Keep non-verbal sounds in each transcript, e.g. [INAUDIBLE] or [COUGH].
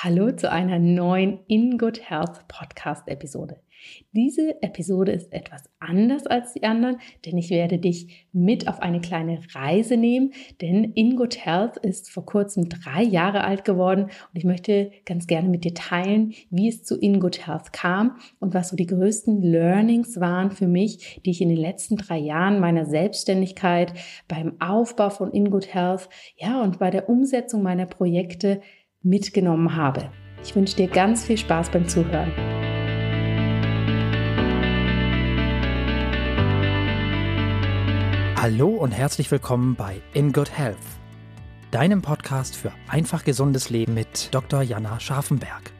Hallo zu einer neuen In Good Health Podcast Episode. Diese Episode ist etwas anders als die anderen, denn ich werde dich mit auf eine kleine Reise nehmen, denn In Good Health ist vor kurzem drei Jahre alt geworden und ich möchte ganz gerne mit dir teilen, wie es zu In Good Health kam und was so die größten Learnings waren für mich, die ich in den letzten drei Jahren meiner Selbstständigkeit beim Aufbau von In Good Health, ja, und bei der Umsetzung meiner Projekte mitgenommen habe. Ich wünsche dir ganz viel Spaß beim Zuhören. Hallo und herzlich willkommen bei In Good Health, deinem Podcast für einfach gesundes Leben mit Dr. Jana Scharfenberg.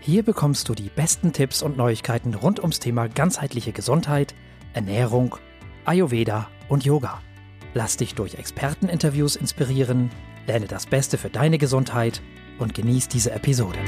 Hier bekommst du die besten Tipps und Neuigkeiten rund ums Thema ganzheitliche Gesundheit, Ernährung, Ayurveda und Yoga. Lass dich durch Experteninterviews inspirieren lerne das Beste für deine Gesundheit und genieß diese Episode.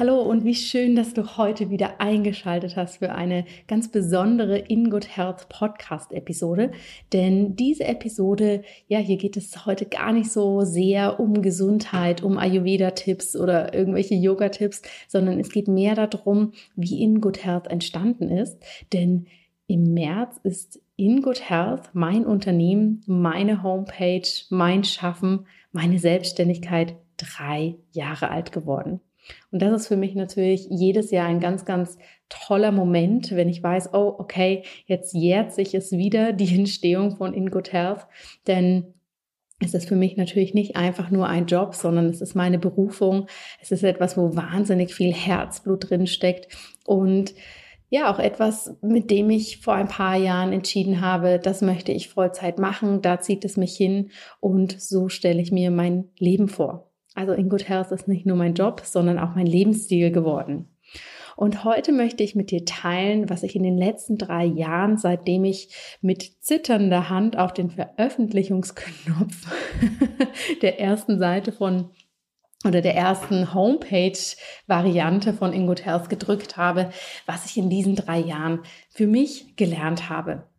Hallo und wie schön, dass du heute wieder eingeschaltet hast für eine ganz besondere In Good Health Podcast Episode. Denn diese Episode, ja, hier geht es heute gar nicht so sehr um Gesundheit, um Ayurveda-Tipps oder irgendwelche Yoga-Tipps, sondern es geht mehr darum, wie In Good Health entstanden ist. Denn im März ist In Good Health mein Unternehmen, meine Homepage, mein Schaffen, meine Selbstständigkeit drei Jahre alt geworden. Und das ist für mich natürlich jedes Jahr ein ganz, ganz toller Moment, wenn ich weiß, oh, okay, jetzt jährt sich es wieder, die Entstehung von In Good Health, denn es ist für mich natürlich nicht einfach nur ein Job, sondern es ist meine Berufung. Es ist etwas, wo wahnsinnig viel Herzblut drin steckt und ja, auch etwas, mit dem ich vor ein paar Jahren entschieden habe, das möchte ich Vollzeit machen, da zieht es mich hin und so stelle ich mir mein Leben vor. Also in Good Health ist nicht nur mein Job, sondern auch mein Lebensstil geworden. Und heute möchte ich mit dir teilen, was ich in den letzten drei Jahren, seitdem ich mit zitternder Hand auf den Veröffentlichungsknopf [LAUGHS] der ersten Seite von oder der ersten Homepage-Variante von Ingood Health gedrückt habe, was ich in diesen drei Jahren für mich gelernt habe.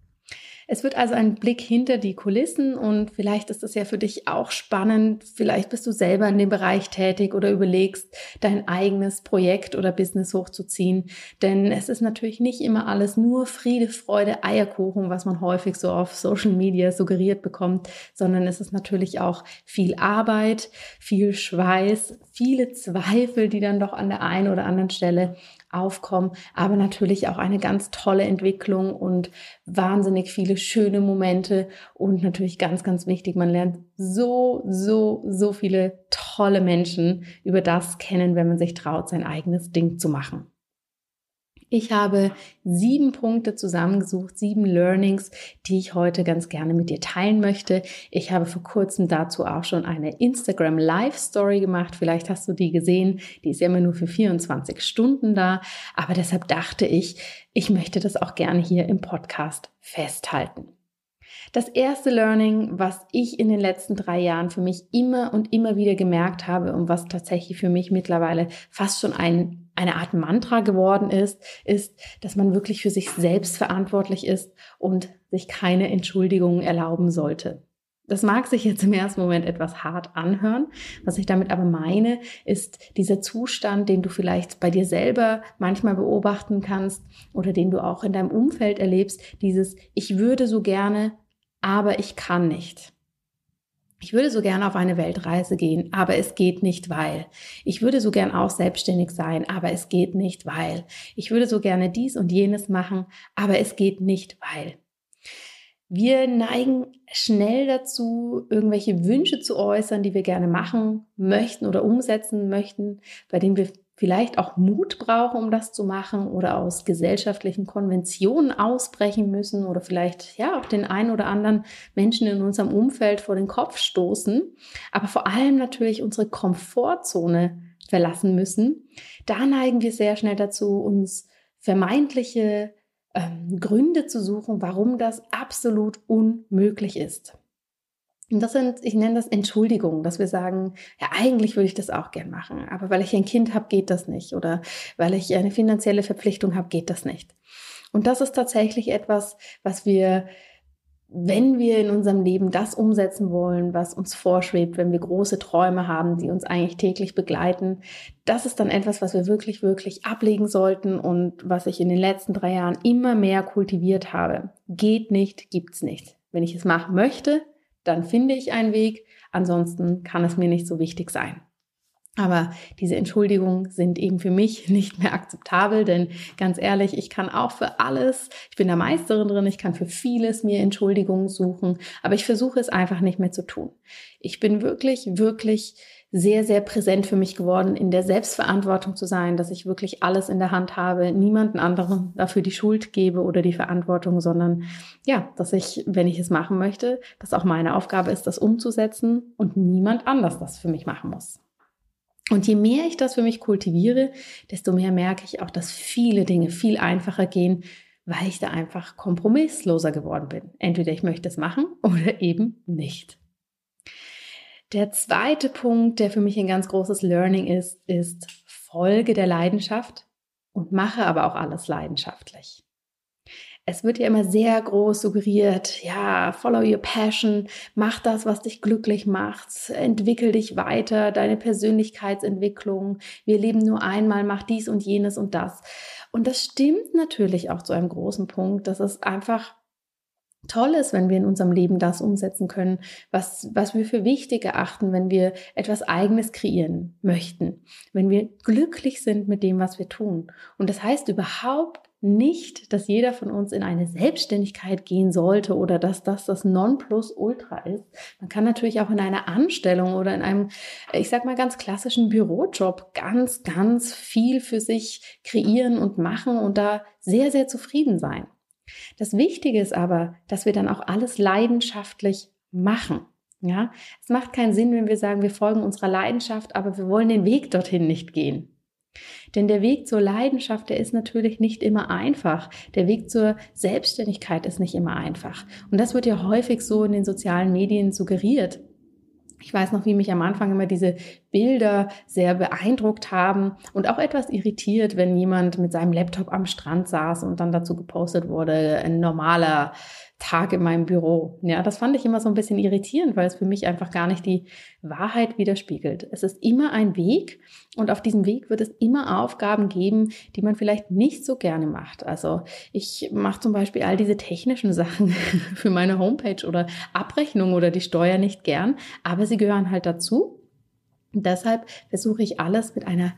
Es wird also ein Blick hinter die Kulissen und vielleicht ist das ja für dich auch spannend. Vielleicht bist du selber in dem Bereich tätig oder überlegst, dein eigenes Projekt oder Business hochzuziehen. Denn es ist natürlich nicht immer alles nur Friede, Freude, Eierkuchen, was man häufig so auf Social Media suggeriert bekommt, sondern es ist natürlich auch viel Arbeit, viel Schweiß, viele Zweifel, die dann doch an der einen oder anderen Stelle aufkommen, aber natürlich auch eine ganz tolle Entwicklung und wahnsinnig viele schöne Momente und natürlich ganz, ganz wichtig, man lernt so, so, so viele tolle Menschen über das kennen, wenn man sich traut, sein eigenes Ding zu machen. Ich habe sieben Punkte zusammengesucht, sieben Learnings, die ich heute ganz gerne mit dir teilen möchte. Ich habe vor kurzem dazu auch schon eine Instagram Live Story gemacht. Vielleicht hast du die gesehen. Die ist ja immer nur für 24 Stunden da. Aber deshalb dachte ich, ich möchte das auch gerne hier im Podcast festhalten. Das erste Learning, was ich in den letzten drei Jahren für mich immer und immer wieder gemerkt habe und was tatsächlich für mich mittlerweile fast schon ein eine Art Mantra geworden ist, ist, dass man wirklich für sich selbst verantwortlich ist und sich keine Entschuldigungen erlauben sollte. Das mag sich jetzt im ersten Moment etwas hart anhören. Was ich damit aber meine, ist dieser Zustand, den du vielleicht bei dir selber manchmal beobachten kannst oder den du auch in deinem Umfeld erlebst, dieses Ich würde so gerne, aber ich kann nicht. Ich würde so gerne auf eine Weltreise gehen, aber es geht nicht, weil. Ich würde so gern auch selbstständig sein, aber es geht nicht, weil. Ich würde so gerne dies und jenes machen, aber es geht nicht, weil. Wir neigen schnell dazu, irgendwelche Wünsche zu äußern, die wir gerne machen möchten oder umsetzen möchten, bei denen wir vielleicht auch Mut brauchen, um das zu machen oder aus gesellschaftlichen Konventionen ausbrechen müssen oder vielleicht ja auch den einen oder anderen Menschen in unserem Umfeld vor den Kopf stoßen, aber vor allem natürlich unsere Komfortzone verlassen müssen, da neigen wir sehr schnell dazu, uns vermeintliche ähm, Gründe zu suchen, warum das absolut unmöglich ist. Und das sind, ich nenne das Entschuldigungen, dass wir sagen, ja, eigentlich würde ich das auch gern machen, aber weil ich ein Kind habe, geht das nicht. Oder weil ich eine finanzielle Verpflichtung habe, geht das nicht. Und das ist tatsächlich etwas, was wir wenn wir in unserem Leben das umsetzen wollen, was uns vorschwebt, wenn wir große Träume haben, die uns eigentlich täglich begleiten, das ist dann etwas, was wir wirklich, wirklich ablegen sollten und was ich in den letzten drei Jahren immer mehr kultiviert habe. Geht nicht, gibt's nicht. Wenn ich es machen möchte, dann finde ich einen Weg. Ansonsten kann es mir nicht so wichtig sein. Aber diese Entschuldigungen sind eben für mich [LAUGHS] nicht mehr akzeptabel, denn ganz ehrlich, ich kann auch für alles, ich bin der Meisterin drin, ich kann für vieles mir Entschuldigungen suchen, aber ich versuche es einfach nicht mehr zu tun. Ich bin wirklich, wirklich sehr, sehr präsent für mich geworden, in der Selbstverantwortung zu sein, dass ich wirklich alles in der Hand habe, niemanden anderen dafür die Schuld gebe oder die Verantwortung, sondern ja, dass ich, wenn ich es machen möchte, dass auch meine Aufgabe ist, das umzusetzen und niemand anders das für mich machen muss. Und je mehr ich das für mich kultiviere, desto mehr merke ich auch, dass viele Dinge viel einfacher gehen, weil ich da einfach kompromissloser geworden bin. Entweder ich möchte es machen oder eben nicht. Der zweite Punkt, der für mich ein ganz großes Learning ist, ist Folge der Leidenschaft und mache aber auch alles leidenschaftlich es wird ja immer sehr groß suggeriert, ja, follow your passion, mach das, was dich glücklich macht, entwickel dich weiter, deine Persönlichkeitsentwicklung, wir leben nur einmal, mach dies und jenes und das. Und das stimmt natürlich auch zu einem großen Punkt, dass es einfach toll ist, wenn wir in unserem Leben das umsetzen können, was, was wir für wichtig erachten, wenn wir etwas Eigenes kreieren möchten, wenn wir glücklich sind mit dem, was wir tun. Und das heißt überhaupt nicht, dass jeder von uns in eine Selbstständigkeit gehen sollte oder dass das das Nonplusultra ist. Man kann natürlich auch in einer Anstellung oder in einem, ich sag mal, ganz klassischen Bürojob ganz, ganz viel für sich kreieren und machen und da sehr, sehr zufrieden sein. Das Wichtige ist aber, dass wir dann auch alles leidenschaftlich machen. Ja, es macht keinen Sinn, wenn wir sagen, wir folgen unserer Leidenschaft, aber wir wollen den Weg dorthin nicht gehen. Denn der Weg zur Leidenschaft, der ist natürlich nicht immer einfach. Der Weg zur Selbstständigkeit ist nicht immer einfach. Und das wird ja häufig so in den sozialen Medien suggeriert. Ich weiß noch, wie mich am Anfang immer diese Bilder sehr beeindruckt haben und auch etwas irritiert, wenn jemand mit seinem Laptop am Strand saß und dann dazu gepostet wurde, ein normaler Tag in meinem Büro. Ja, das fand ich immer so ein bisschen irritierend, weil es für mich einfach gar nicht die Wahrheit widerspiegelt. Es ist immer ein Weg und auf diesem Weg wird es immer Aufgaben geben, die man vielleicht nicht so gerne macht. Also ich mache zum Beispiel all diese technischen [LAUGHS] Sachen für meine Homepage oder Abrechnung oder die Steuer nicht gern, aber sie gehören halt dazu. Und deshalb versuche ich alles mit einer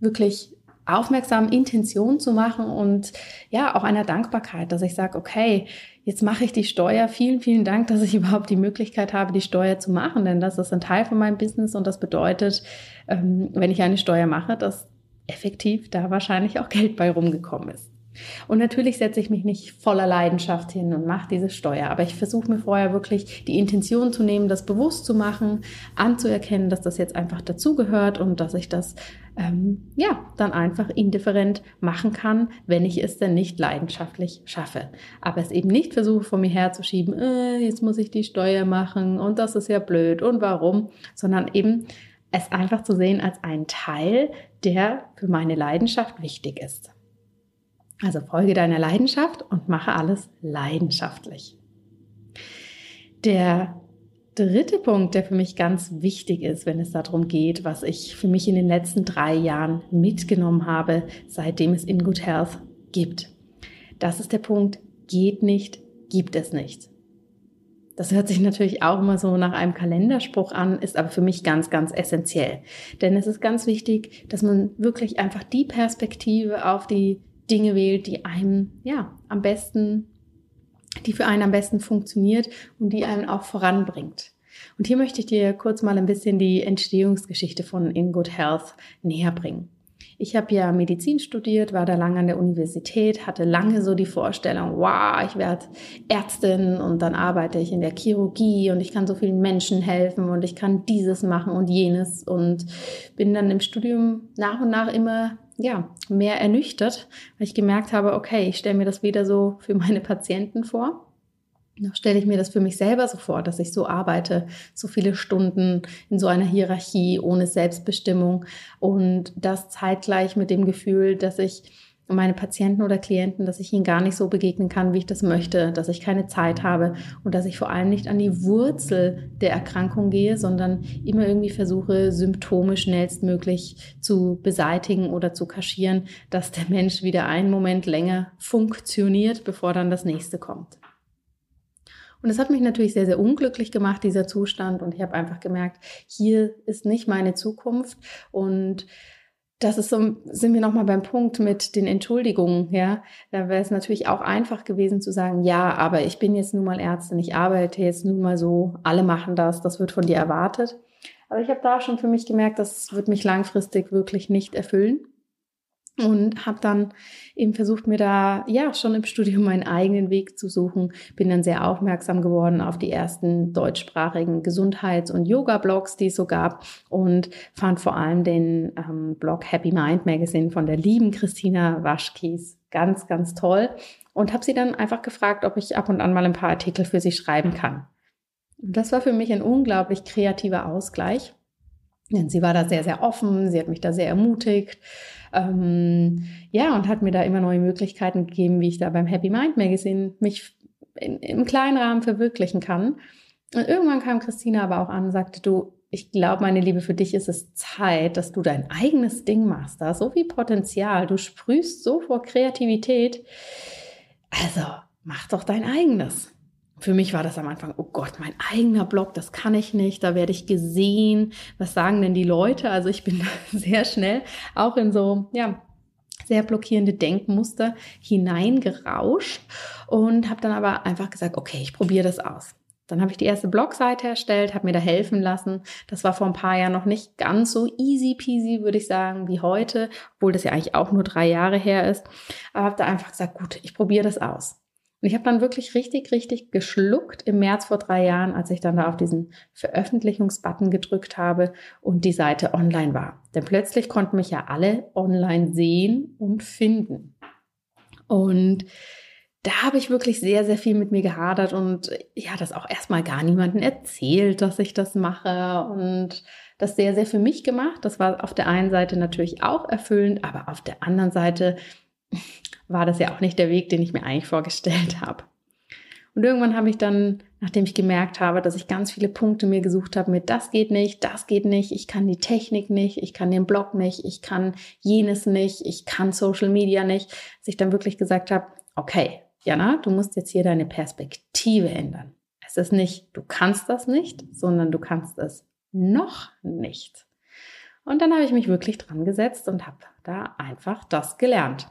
wirklich aufmerksamen Intention zu machen und ja, auch einer Dankbarkeit, dass ich sage, okay, jetzt mache ich die Steuer. Vielen, vielen Dank, dass ich [LAUGHS] überhaupt die Möglichkeit habe, die Steuer zu machen, denn das ist ein Teil von meinem Business und das bedeutet, ähm, wenn ich eine Steuer mache, dass effektiv da wahrscheinlich auch Geld bei rumgekommen ist. Und natürlich setze ich mich nicht voller Leidenschaft hin und mache diese Steuer, aber ich versuche mir vorher wirklich die Intention zu nehmen, das bewusst zu machen, anzuerkennen, dass das jetzt einfach dazugehört und dass ich das ähm, ja dann einfach indifferent machen kann, wenn ich es denn nicht leidenschaftlich schaffe. Aber es eben nicht versuche von mir herzuschieben, äh, jetzt muss ich die Steuer machen und das ist ja blöd und warum, sondern eben es einfach zu sehen als einen Teil, der für meine Leidenschaft wichtig ist. Also folge deiner Leidenschaft und mache alles leidenschaftlich. Der dritte Punkt, der für mich ganz wichtig ist, wenn es darum geht, was ich für mich in den letzten drei Jahren mitgenommen habe, seitdem es In Good Health gibt. Das ist der Punkt, geht nicht, gibt es nicht. Das hört sich natürlich auch immer so nach einem Kalenderspruch an, ist aber für mich ganz, ganz essentiell. Denn es ist ganz wichtig, dass man wirklich einfach die Perspektive auf die Dinge wählt, die einem ja am besten, die für einen am besten funktioniert und die einen auch voranbringt. Und hier möchte ich dir kurz mal ein bisschen die Entstehungsgeschichte von In Good Health näher bringen. Ich habe ja Medizin studiert, war da lange an der Universität, hatte lange so die Vorstellung, wow, ich werde Ärztin und dann arbeite ich in der Chirurgie und ich kann so vielen Menschen helfen und ich kann dieses machen und jenes und bin dann im Studium nach und nach immer ja, mehr ernüchtert, weil ich gemerkt habe, okay, ich stelle mir das weder so für meine Patienten vor, noch stelle ich mir das für mich selber so vor, dass ich so arbeite, so viele Stunden in so einer Hierarchie ohne Selbstbestimmung und das zeitgleich mit dem Gefühl, dass ich meine Patienten oder Klienten, dass ich ihnen gar nicht so begegnen kann, wie ich das möchte, dass ich keine Zeit habe und dass ich vor allem nicht an die Wurzel der Erkrankung gehe, sondern immer irgendwie versuche, Symptome schnellstmöglich zu beseitigen oder zu kaschieren, dass der Mensch wieder einen Moment länger funktioniert, bevor dann das nächste kommt. Und es hat mich natürlich sehr, sehr unglücklich gemacht, dieser Zustand. Und ich habe einfach gemerkt, hier ist nicht meine Zukunft. Und das ist so, sind wir nochmal beim Punkt mit den Entschuldigungen, ja. Da wäre es natürlich auch einfach gewesen zu sagen, ja, aber ich bin jetzt nun mal Ärztin, ich arbeite jetzt nun mal so, alle machen das, das wird von dir erwartet. Aber ich habe da schon für mich gemerkt, das wird mich langfristig wirklich nicht erfüllen und habe dann eben versucht, mir da ja schon im Studium meinen eigenen Weg zu suchen. Bin dann sehr aufmerksam geworden auf die ersten deutschsprachigen Gesundheits- und Yoga-Blogs, die es so gab und fand vor allem den ähm, Blog Happy Mind Magazine von der lieben Christina Waschkies ganz, ganz toll und habe sie dann einfach gefragt, ob ich ab und an mal ein paar Artikel für sie schreiben kann. Und das war für mich ein unglaublich kreativer Ausgleich. Denn sie war da sehr, sehr offen, sie hat mich da sehr ermutigt ähm, ja, und hat mir da immer neue Möglichkeiten gegeben, wie ich da beim Happy Mind Magazine mich in, im kleinen Rahmen verwirklichen kann. Und irgendwann kam Christina aber auch an und sagte, du, ich glaube, meine Liebe, für dich ist es Zeit, dass du dein eigenes Ding machst. Da ist so viel Potenzial. Du sprühst so vor Kreativität. Also mach doch dein eigenes für mich war das am Anfang, oh Gott, mein eigener Blog, das kann ich nicht, da werde ich gesehen. Was sagen denn die Leute? Also ich bin [LAUGHS] sehr schnell auch in so, ja, sehr blockierende Denkmuster hineingerauscht und habe dann aber einfach gesagt, okay, ich probiere das aus. Dann habe ich die erste Blogseite erstellt, habe mir da helfen lassen. Das war vor ein paar Jahren noch nicht ganz so easy peasy, würde ich sagen, wie heute, obwohl das ja eigentlich auch nur drei Jahre her ist. Aber habe da einfach gesagt, gut, ich probiere das aus. Und ich habe dann wirklich richtig, richtig geschluckt im März vor drei Jahren, als ich dann da auf diesen Veröffentlichungsbutton gedrückt habe und die Seite online war. Denn plötzlich konnten mich ja alle online sehen und finden. Und da habe ich wirklich sehr, sehr viel mit mir gehadert und ja, das auch erstmal gar niemandem erzählt, dass ich das mache und das sehr, sehr für mich gemacht. Das war auf der einen Seite natürlich auch erfüllend, aber auf der anderen Seite war das ja auch nicht der Weg, den ich mir eigentlich vorgestellt [LAUGHS] habe. Und irgendwann habe ich dann, nachdem ich gemerkt habe, dass ich ganz viele Punkte mir gesucht habe mit das geht nicht, das geht nicht, ich kann die Technik nicht, ich kann den Blog nicht, ich kann jenes nicht, ich kann Social Media nicht, dass ich dann wirklich gesagt habe, okay, Jana, du musst jetzt hier deine Perspektive ändern. Es ist nicht, du kannst das nicht, sondern du kannst es noch nicht. Und dann habe ich mich wirklich dran gesetzt und habe da einfach das gelernt.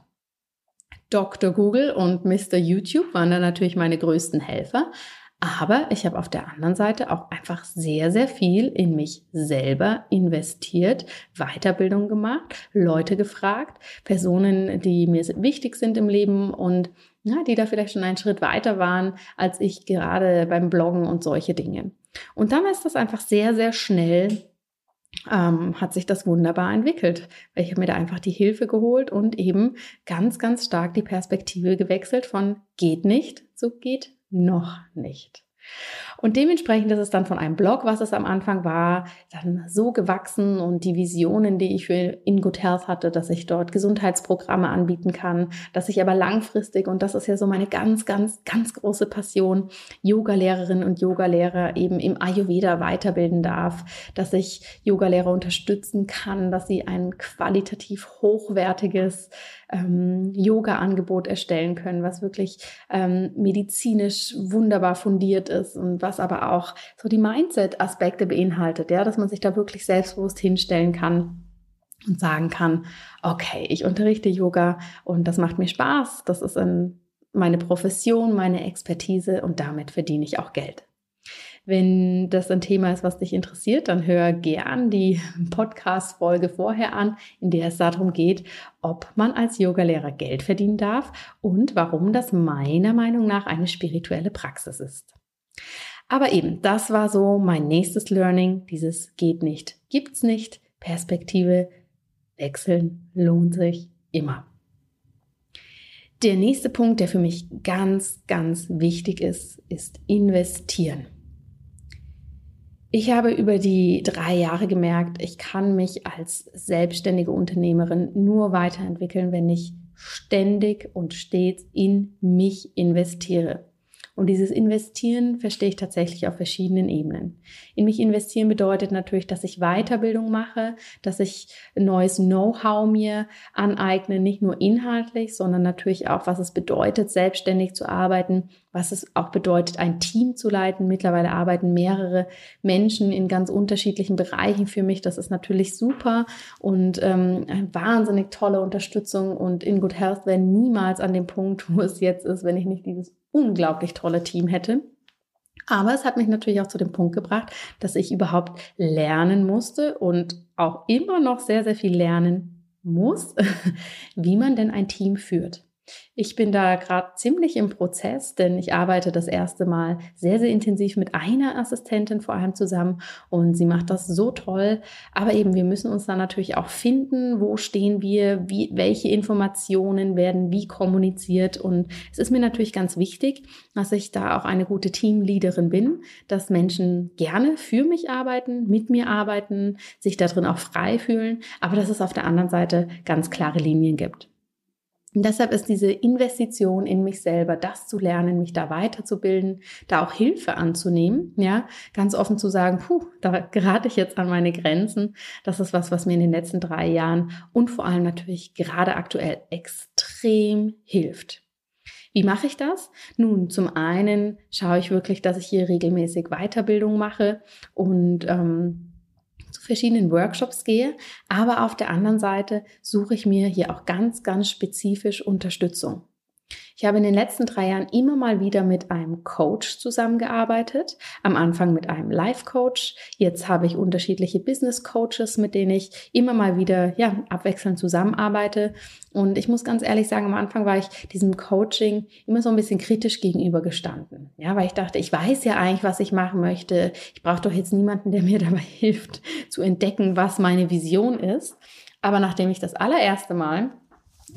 Dr. Google und Mr. YouTube waren da natürlich meine größten Helfer. Aber ich habe auf der anderen Seite auch einfach sehr, sehr viel in mich selber investiert, Weiterbildung gemacht, Leute gefragt, Personen, die mir wichtig sind im Leben und ja, die da vielleicht schon einen Schritt weiter waren als ich gerade beim Bloggen und solche Dinge. Und dann ist das einfach sehr, sehr schnell ähm, hat sich das wunderbar entwickelt. Ich habe mir da einfach die Hilfe geholt und eben ganz, ganz stark die Perspektive gewechselt von geht nicht zu geht noch nicht. Und dementsprechend ist es dann von einem Blog, was es am Anfang war, dann so gewachsen und die Visionen, die ich für In Good Health hatte, dass ich dort Gesundheitsprogramme anbieten kann, dass ich aber langfristig, und das ist ja so meine ganz, ganz, ganz große Passion, Yoga-Lehrerinnen und Yogalehrer eben im Ayurveda weiterbilden darf, dass ich Yogalehrer unterstützen kann, dass sie ein qualitativ hochwertiges ähm, Yoga-Angebot erstellen können, was wirklich ähm, medizinisch wunderbar fundiert ist und was aber auch so die Mindset-Aspekte beinhaltet, ja, dass man sich da wirklich selbstbewusst hinstellen kann und sagen kann, okay, ich unterrichte Yoga und das macht mir Spaß, das ist ein, meine Profession, meine Expertise und damit verdiene ich auch Geld. Wenn das ein Thema ist, was dich interessiert, dann hör gern die [LAUGHS] Podcast-Folge vorher an, in der es darum geht, ob man als Yogalehrer Geld verdienen darf und warum das meiner Meinung nach eine spirituelle Praxis ist. Aber eben, das war so mein nächstes Learning. Dieses geht nicht, gibt's nicht. Perspektive wechseln lohnt sich immer. Der nächste Punkt, der für mich ganz, ganz wichtig ist, ist investieren. Ich habe über die drei Jahre gemerkt, ich kann mich als selbstständige Unternehmerin nur weiterentwickeln, wenn ich ständig und stets in mich investiere. Und dieses Investieren verstehe ich tatsächlich auf verschiedenen Ebenen. In mich investieren bedeutet natürlich, dass ich Weiterbildung mache, dass ich neues Know-how mir aneigne, nicht nur inhaltlich, sondern natürlich auch, was es bedeutet, selbstständig zu arbeiten, was es auch bedeutet, ein Team zu leiten. Mittlerweile arbeiten mehrere Menschen in ganz unterschiedlichen Bereichen für mich. Das ist natürlich super und ähm, eine wahnsinnig tolle Unterstützung. Und in Good Health wäre niemals an dem Punkt, [LAUGHS] wo es jetzt ist, wenn ich nicht dieses unglaublich tolle Team hätte. Aber es hat mich natürlich auch zu dem Punkt gebracht, dass ich überhaupt lernen musste und auch immer noch sehr, sehr viel lernen muss, [LAUGHS] wie man denn ein Team führt. Ich bin da gerade ziemlich im Prozess, denn ich arbeite das erste Mal sehr, sehr intensiv mit einer Assistentin vor allem zusammen und sie macht das so toll. Aber eben, wir müssen uns da natürlich auch finden, wo stehen wir, wie, welche Informationen werden wie kommuniziert. Und es ist mir natürlich ganz wichtig, dass ich da auch eine gute Teamleaderin bin, dass Menschen gerne für mich arbeiten, mit mir arbeiten, sich darin auch frei fühlen, aber dass es auf der anderen Seite ganz klare Linien gibt. Und deshalb ist diese Investition in mich selber, das zu lernen, mich da weiterzubilden, da auch Hilfe anzunehmen, ja, ganz offen zu sagen, puh, da gerate ich jetzt an meine Grenzen. Das ist was, was mir in den letzten drei Jahren und vor allem natürlich gerade aktuell extrem hilft. Wie mache ich das? Nun, zum einen schaue ich wirklich, dass ich hier regelmäßig Weiterbildung mache und ähm, zu verschiedenen Workshops gehe, aber auf der anderen Seite suche ich mir hier auch ganz, ganz spezifisch Unterstützung. Ich habe in den letzten drei Jahren immer mal wieder mit einem Coach zusammengearbeitet. Am Anfang mit einem Life-Coach. Jetzt habe ich unterschiedliche Business-Coaches, mit denen ich immer mal wieder ja, abwechselnd zusammenarbeite. Und ich muss ganz ehrlich sagen, am Anfang war ich diesem Coaching immer so ein bisschen kritisch gegenübergestanden. Ja, weil ich dachte, ich weiß ja eigentlich, was ich machen möchte. Ich brauche doch jetzt niemanden, der mir [LAUGHS] dabei hilft, zu entdecken, was meine Vision ist. Aber nachdem ich das allererste Mal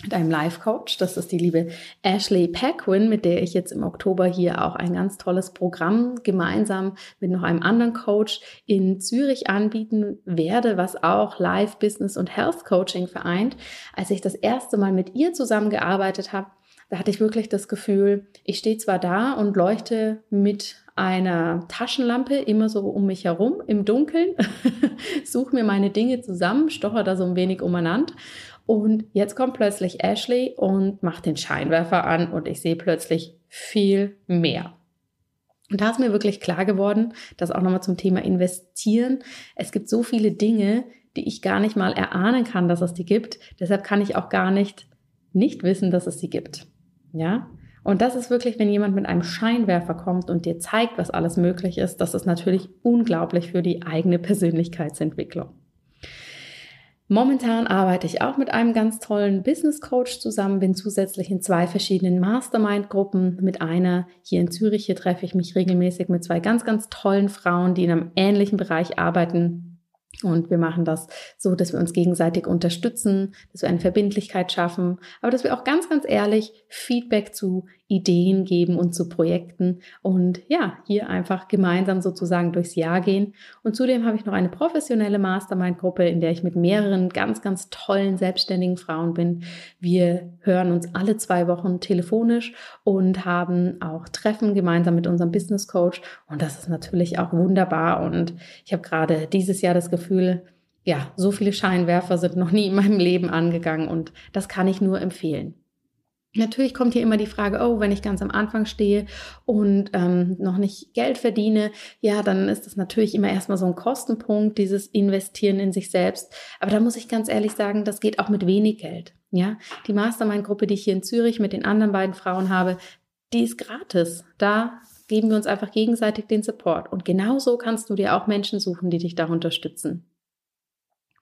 mit einem Life-Coach. Das ist die liebe Ashley Paquin, mit der ich jetzt im Oktober hier auch ein ganz tolles Programm gemeinsam mit noch einem anderen Coach in Zürich anbieten werde, was auch Life, Business und Health Coaching vereint. Als ich das erste Mal mit ihr zusammengearbeitet habe, da hatte ich wirklich das Gefühl, ich stehe zwar da und leuchte mit einer Taschenlampe immer so um mich herum im Dunkeln, [LAUGHS] suche mir meine Dinge zusammen, stocher da so ein wenig umeinander und jetzt kommt plötzlich Ashley und macht den Scheinwerfer an und ich sehe plötzlich viel mehr. Und da ist mir wirklich klar geworden, dass auch nochmal zum Thema investieren. Es gibt so viele Dinge, die ich gar nicht mal erahnen kann, dass es die gibt. Deshalb kann ich auch gar nicht nicht wissen, dass es sie gibt. Ja? Und das ist wirklich, wenn jemand mit einem Scheinwerfer kommt und dir zeigt, was alles möglich ist, das ist natürlich unglaublich für die eigene Persönlichkeitsentwicklung. Momentan arbeite ich auch mit einem ganz tollen Business Coach zusammen, bin zusätzlich in zwei verschiedenen Mastermind-Gruppen. Mit einer hier in Zürich, hier treffe ich mich regelmäßig mit zwei ganz, ganz tollen Frauen, die in einem ähnlichen Bereich arbeiten und wir machen das so, dass wir uns gegenseitig unterstützen, dass wir eine Verbindlichkeit schaffen, aber dass wir auch ganz, ganz ehrlich Feedback zu Ideen geben und zu Projekten und ja, hier einfach gemeinsam sozusagen durchs Jahr gehen. Und zudem habe ich noch eine professionelle Mastermind-Gruppe, in der ich mit mehreren ganz, ganz tollen selbstständigen Frauen bin. Wir hören uns alle zwei Wochen telefonisch und haben auch Treffen gemeinsam mit unserem Business Coach. Und das ist natürlich auch wunderbar. Und ich habe gerade dieses Jahr das Gefühl, ja, so viele Scheinwerfer sind noch nie in meinem Leben angegangen und das kann ich nur empfehlen. Natürlich kommt hier immer die Frage, oh, wenn ich ganz am Anfang stehe und ähm, noch nicht Geld verdiene, ja, dann ist das natürlich immer erstmal so ein Kostenpunkt, dieses Investieren in sich selbst. Aber da muss ich ganz ehrlich sagen, das geht auch mit wenig Geld. Ja, die Mastermind-Gruppe, die ich hier in Zürich mit den anderen beiden Frauen habe, die ist gratis. Da geben wir uns einfach gegenseitig den Support. Und genauso kannst du dir auch Menschen suchen, die dich da unterstützen.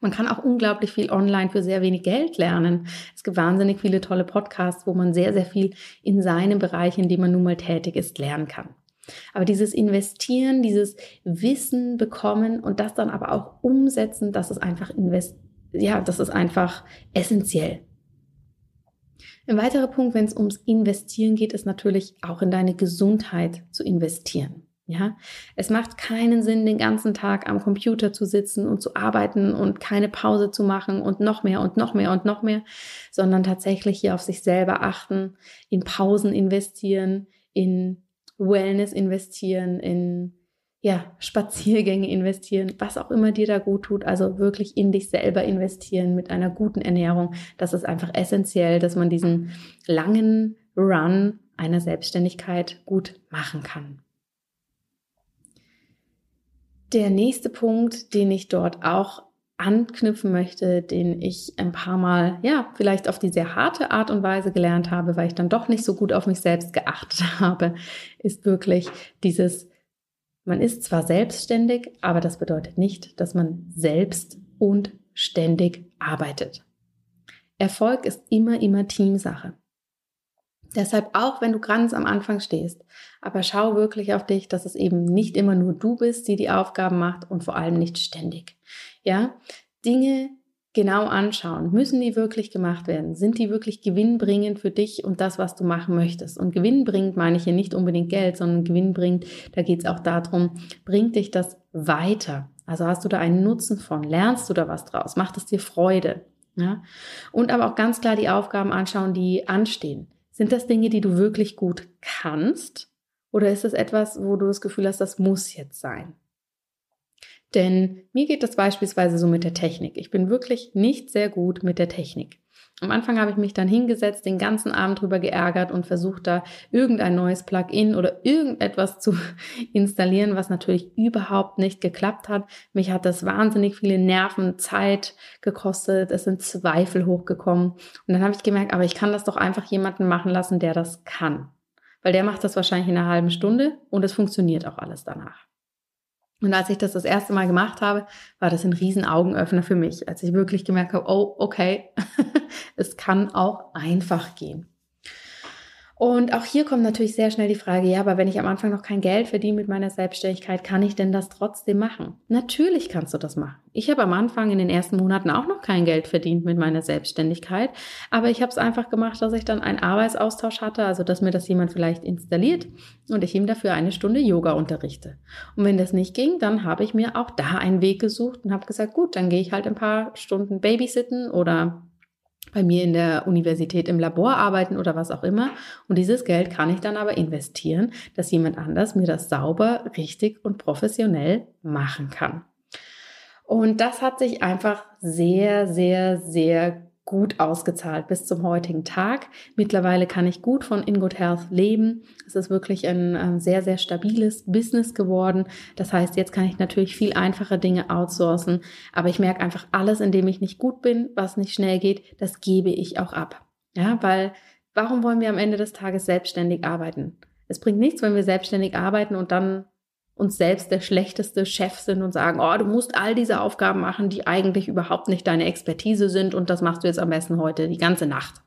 Man kann auch unglaublich viel online für sehr wenig Geld lernen. Es gibt wahnsinnig viele tolle Podcasts, wo man sehr, sehr viel in seinem Bereich, in dem man nun mal tätig ist, lernen kann. Aber dieses Investieren, dieses Wissen bekommen und das dann aber auch umsetzen, das ist einfach invest ja, das ist einfach essentiell. Ein weiterer Punkt, wenn es ums Investieren geht, ist natürlich auch in deine Gesundheit zu investieren. Ja, es macht keinen Sinn, den ganzen Tag am Computer zu sitzen und zu arbeiten und keine Pause zu machen und noch mehr und noch mehr und noch mehr, sondern tatsächlich hier auf sich selber achten, in Pausen investieren, in Wellness investieren, in ja, Spaziergänge investieren, was auch immer dir da gut tut. Also wirklich in dich selber investieren mit einer guten Ernährung. Das ist einfach essentiell, dass man diesen langen Run einer Selbstständigkeit gut machen kann. Der nächste Punkt, den ich dort auch anknüpfen möchte, den ich ein paar Mal, ja, vielleicht auf die sehr harte Art und Weise gelernt habe, weil ich dann doch nicht so gut auf mich selbst geachtet [LAUGHS] habe, ist wirklich dieses, man ist zwar selbstständig, aber das bedeutet nicht, dass man selbst und ständig arbeitet. Erfolg ist immer, immer Teamsache. Deshalb auch, wenn du ganz am Anfang stehst, aber schau wirklich auf dich, dass es eben nicht immer nur du bist, die die Aufgaben macht und vor allem nicht ständig. Ja, Dinge genau anschauen. Müssen die wirklich gemacht werden? Sind die wirklich gewinnbringend für dich und das, was du machen möchtest? Und gewinnbringend meine ich hier nicht unbedingt Geld, sondern gewinnbringend, da geht es auch darum, bringt dich das weiter? Also hast du da einen Nutzen von? Lernst du da was draus? Macht es dir Freude? Ja? Und aber auch ganz klar die Aufgaben anschauen, die anstehen. Sind das Dinge, die du wirklich gut kannst? Oder ist es etwas, wo du das Gefühl hast, das muss jetzt sein? Denn mir geht das beispielsweise so mit der Technik. Ich bin wirklich nicht sehr gut mit der Technik. Am Anfang habe ich mich dann hingesetzt, den ganzen Abend drüber geärgert und versucht da irgendein neues Plugin oder irgendetwas zu [LAUGHS] installieren, was natürlich überhaupt nicht geklappt hat. Mich hat das wahnsinnig viele Nerven, Zeit gekostet. Es sind Zweifel hochgekommen. Und dann habe ich gemerkt, aber ich kann das doch einfach jemanden machen lassen, der das kann. Weil der macht das wahrscheinlich in einer halben Stunde und es funktioniert auch alles danach. Und als ich das das erste Mal gemacht habe, war das ein riesen Augenöffner für mich, als ich wirklich gemerkt habe, oh, okay, [LAUGHS] es kann auch einfach gehen. Und auch hier kommt natürlich sehr schnell die Frage, ja, aber wenn ich am Anfang noch kein Geld verdiene mit meiner Selbstständigkeit, kann ich denn das trotzdem machen? Natürlich kannst du das machen. Ich habe am Anfang in den ersten Monaten auch noch kein Geld verdient mit meiner Selbstständigkeit, aber ich habe es einfach gemacht, dass ich dann einen Arbeitsaustausch hatte, also dass mir das jemand vielleicht installiert und ich ihm dafür eine Stunde Yoga unterrichte. Und wenn das nicht ging, dann habe ich mir auch da einen Weg gesucht und habe gesagt, gut, dann gehe ich halt ein paar Stunden babysitten oder bei mir in der Universität im Labor arbeiten oder was auch immer. Und dieses Geld kann ich dann aber investieren, dass jemand anders mir das sauber, richtig und professionell machen kann. Und das hat sich einfach sehr, sehr, sehr gut ausgezahlt bis zum heutigen Tag. Mittlerweile kann ich gut von In Good Health leben. Es ist wirklich ein, sehr, sehr stabiles Business geworden. Das heißt, jetzt kann ich natürlich viel einfache Dinge outsourcen. Aber ich merke einfach, alles, in dem ich nicht gut bin, was nicht schnell geht, das gebe ich auch ab. Ja, weil warum wollen wir am Ende des Tages selbstständig arbeiten? Es bringt nichts, wenn wir selbstständig arbeiten und dann uns selbst der schlechteste Chef sind und sagen, oh, du musst all diese Aufgaben machen, die eigentlich überhaupt nicht deine Expertise sind und das machst du jetzt am besten heute die ganze Nacht.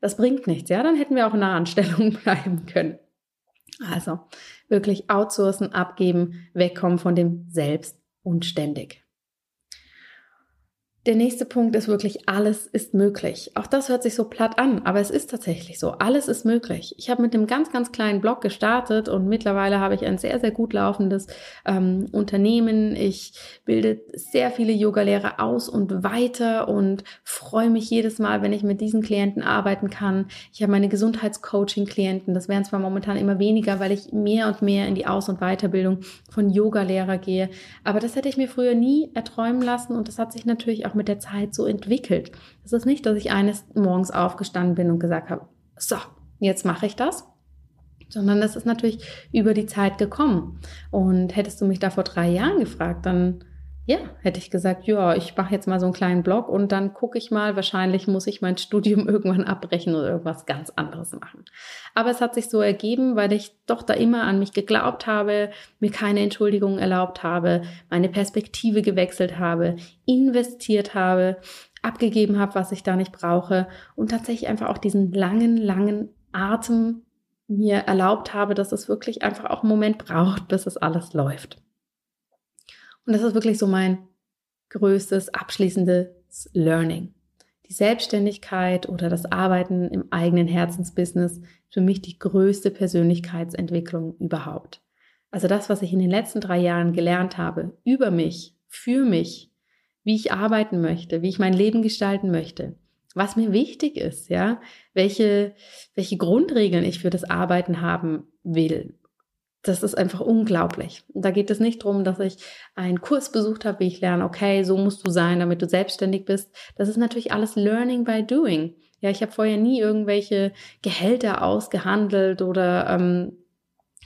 Das bringt nichts, ja, dann hätten wir auch in einer Anstellung [LAUGHS] bleiben können. Also wirklich outsourcen, abgeben, wegkommen von dem Selbst und ständig. Der nächste Punkt ist wirklich, alles ist möglich. Auch das hört sich so platt an, aber es ist tatsächlich so. Alles ist möglich. Ich habe mit einem ganz, ganz kleinen Blog gestartet und mittlerweile habe ich ein sehr, sehr gut laufendes ähm, Unternehmen. Ich bilde sehr viele Yogalehrer aus und weiter und freue mich jedes Mal, wenn ich mit diesen Klienten arbeiten kann. Ich habe meine Gesundheitscoaching-Klienten. Das werden zwar momentan immer weniger, weil ich mehr und mehr in die Aus- und Weiterbildung von Yogalehrer gehe. Aber das hätte ich mir früher nie erträumen lassen und das hat sich natürlich auch mit der Zeit so entwickelt. Es ist nicht, dass ich eines Morgens aufgestanden bin und gesagt habe, so, jetzt mache ich das, sondern das ist natürlich über die Zeit gekommen. Und hättest du mich da vor drei Jahren gefragt, dann ja, hätte ich gesagt, ja, ich mache jetzt mal so einen kleinen Blog und dann gucke ich mal, wahrscheinlich muss ich mein [LAUGHS] Studium irgendwann abbrechen oder irgendwas ganz anderes machen. Aber es hat sich so ergeben, weil ich doch da immer an mich geglaubt habe, mir keine Entschuldigungen erlaubt habe, meine Perspektive gewechselt habe, investiert habe, abgegeben habe, was ich da nicht brauche und tatsächlich einfach auch diesen langen, langen Atem mir erlaubt habe, dass es wirklich einfach auch einen Moment braucht, bis es alles läuft. Und das ist wirklich so mein größtes abschließendes Learning. Die Selbstständigkeit oder das Arbeiten im eigenen Herzensbusiness ist für mich die größte Persönlichkeitsentwicklung überhaupt. also das, was ich in den letzten drei Jahren gelernt habe, über mich, für mich, wie ich arbeiten möchte, wie ich mein Leben gestalten möchte, was mir wichtig ist, ja, welche, welche Grundregeln ich für das Arbeiten haben will. Das ist einfach unglaublich. Und da geht es nicht darum, dass ich einen Kurs besucht habe, wie ich lerne, okay, so musst du sein, damit du selbstständig bist. Das ist natürlich alles Learning by Doing. Ja, ich habe vorher nie irgendwelche Gehälter ausgehandelt oder ähm,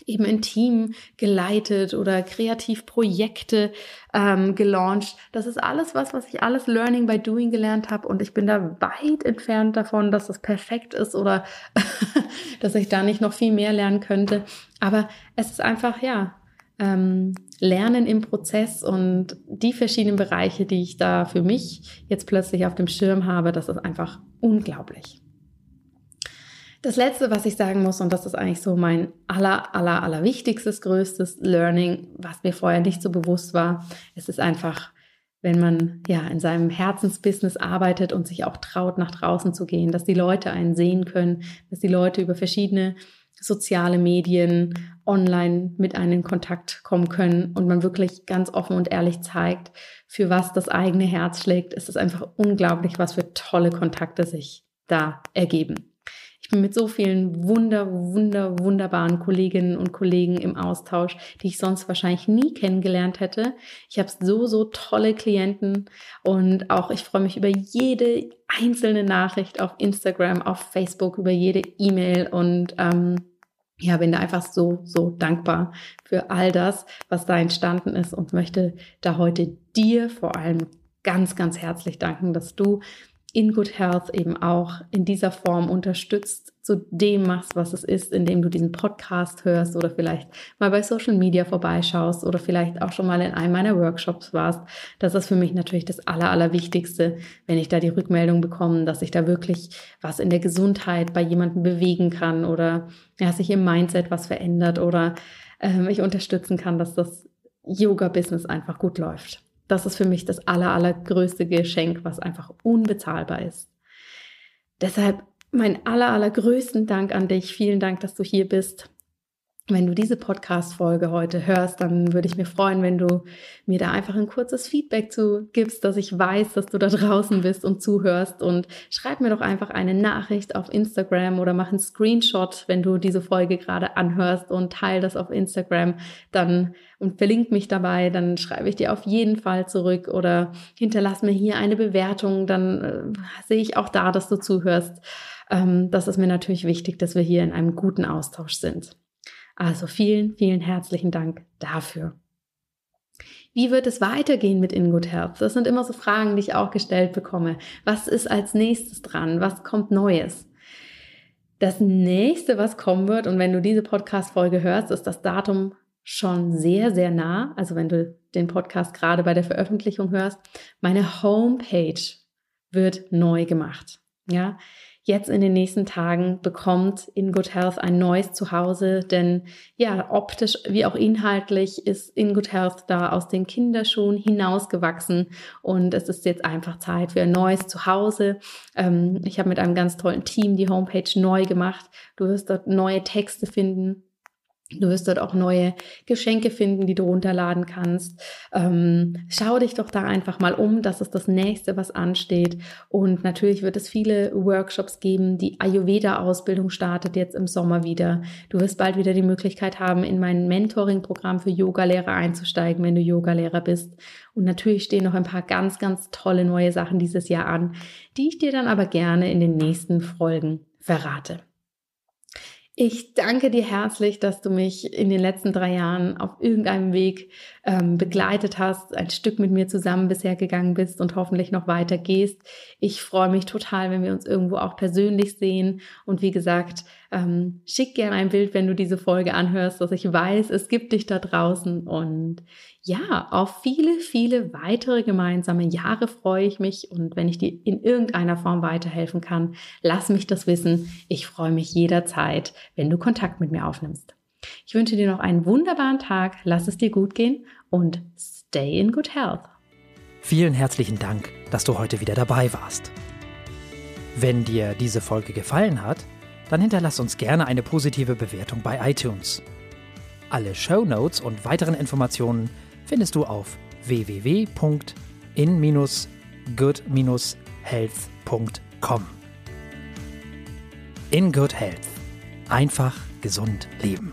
eben ein Team geleitet oder Kreativprojekte ähm, gelauncht. Das ist alles was, was ich alles Learning by Doing gelernt habe und ich bin da weit entfernt davon, dass das perfekt ist oder [LAUGHS] dass ich da nicht noch viel mehr lernen könnte. Aber es ist einfach, ja, ähm, Lernen im Prozess und die verschiedenen Bereiche, die ich da für mich jetzt plötzlich auf dem Schirm habe, das ist einfach unglaublich. Das letzte, was ich sagen muss, und das ist eigentlich so mein aller, aller, aller wichtigstes, größtes Learning, was mir vorher nicht so bewusst war, es ist einfach, wenn man ja in seinem Herzensbusiness arbeitet und sich auch traut, nach draußen zu gehen, dass die Leute einen sehen können, dass die Leute über verschiedene soziale Medien online mit einem in Kontakt kommen können und man wirklich ganz offen und ehrlich zeigt, für was das eigene Herz schlägt, ist es einfach unglaublich, was für tolle Kontakte sich da ergeben mit so vielen wunder, wunder, wunderbaren Kolleginnen und Kollegen im Austausch, die ich sonst wahrscheinlich nie kennengelernt hätte. Ich habe so, so tolle Klienten und auch ich freue mich über jede einzelne Nachricht auf Instagram, auf Facebook, über jede E-Mail und ähm, ja, bin da einfach so, so dankbar für all das, was da entstanden ist und möchte da heute dir vor allem ganz, ganz herzlich danken, dass du in Good Health eben auch in dieser Form unterstützt, zu dem machst, was es ist, indem du diesen Podcast hörst oder vielleicht mal bei Social Media vorbeischaust oder vielleicht auch schon mal in einem meiner Workshops warst. Das ist für mich natürlich das Aller, Allerwichtigste, wenn ich da die Rückmeldung bekomme, dass ich da wirklich was in der Gesundheit bei jemandem bewegen kann oder ja, sich im Mindset was verändert oder äh, ich unterstützen kann, dass das Yoga-Business einfach gut läuft. Das ist für mich das aller, allergrößte Geschenk, was einfach unbezahlbar ist. Deshalb mein aller, allergrößten Dank an dich. Vielen Dank, dass du hier bist. Wenn du diese Podcast-Folge heute hörst, dann würde ich mir freuen, wenn du mir da einfach ein kurzes Feedback zu gibst, dass ich weiß, dass du da draußen bist und zuhörst. Und schreib mir doch einfach eine Nachricht auf Instagram oder mach einen Screenshot, wenn du diese Folge gerade anhörst und teile das auf Instagram dann und verlink mich dabei. Dann schreibe ich dir auf jeden Fall zurück oder hinterlass mir hier eine Bewertung. Dann äh, sehe ich auch da, dass du zuhörst. Ähm, das ist mir natürlich wichtig, dass wir hier in einem guten Austausch sind. Also vielen, vielen herzlichen Dank dafür. Wie wird es weitergehen mit In Good Health? Das sind immer so Fragen, die ich auch gestellt bekomme. Was ist als nächstes dran? Was kommt Neues? Das nächste, was kommen wird, und wenn du diese Podcast-Folge hörst, ist das Datum schon sehr, sehr nah. Also wenn du den Podcast gerade bei der Veröffentlichung hörst, meine Homepage wird neu gemacht. Ja, jetzt in den nächsten Tagen bekommt In Good Health ein neues Zuhause, denn ja, optisch wie auch inhaltlich ist In Good Health da aus den Kinderschuhen hinausgewachsen und es ist jetzt einfach Zeit für ein neues Zuhause. Ähm, ich habe mit einem ganz tollen Team die Homepage neu gemacht. Du wirst dort neue Texte finden, Du wirst dort auch neue Geschenke finden, die du runterladen kannst. Ähm, schau dich doch da einfach mal um. Das ist das nächste, was ansteht. Und natürlich wird es viele Workshops geben. Die Ayurveda-Ausbildung startet jetzt im Sommer wieder. Du wirst bald wieder die Möglichkeit haben, in mein Mentoring-Programm für Yogalehrer einzusteigen, wenn du Yogalehrer bist. Und natürlich stehen noch ein paar ganz, ganz tolle neue Sachen dieses Jahr an, die ich dir dann aber gerne in den nächsten Folgen verrate. Ich danke dir herzlich, dass du mich in den letzten drei Jahren auf irgendeinem Weg ähm, begleitet hast, ein Stück mit mir zusammen bisher gegangen bist und hoffentlich noch weiter gehst. Ich freue mich total, wenn wir uns irgendwo auch persönlich sehen. Und wie gesagt, ähm, schick gerne ein Bild, wenn du diese Folge anhörst, dass ich weiß, es gibt dich da draußen. Und ja, auf viele, viele weitere gemeinsame Jahre freue ich mich. Und wenn ich dir in irgendeiner Form weiterhelfen kann, lass mich das wissen. Ich freue mich jederzeit, wenn du Kontakt mit mir aufnimmst. Ich wünsche dir noch einen wunderbaren Tag, lass es dir gut gehen und stay in good health. Vielen herzlichen Dank, dass du heute wieder dabei warst. Wenn dir diese Folge gefallen hat, dann hinterlass uns gerne eine positive Bewertung bei iTunes. Alle Show Notes und weiteren Informationen findest du auf www.in-good-health.com. In Good Health. Einfach gesund leben.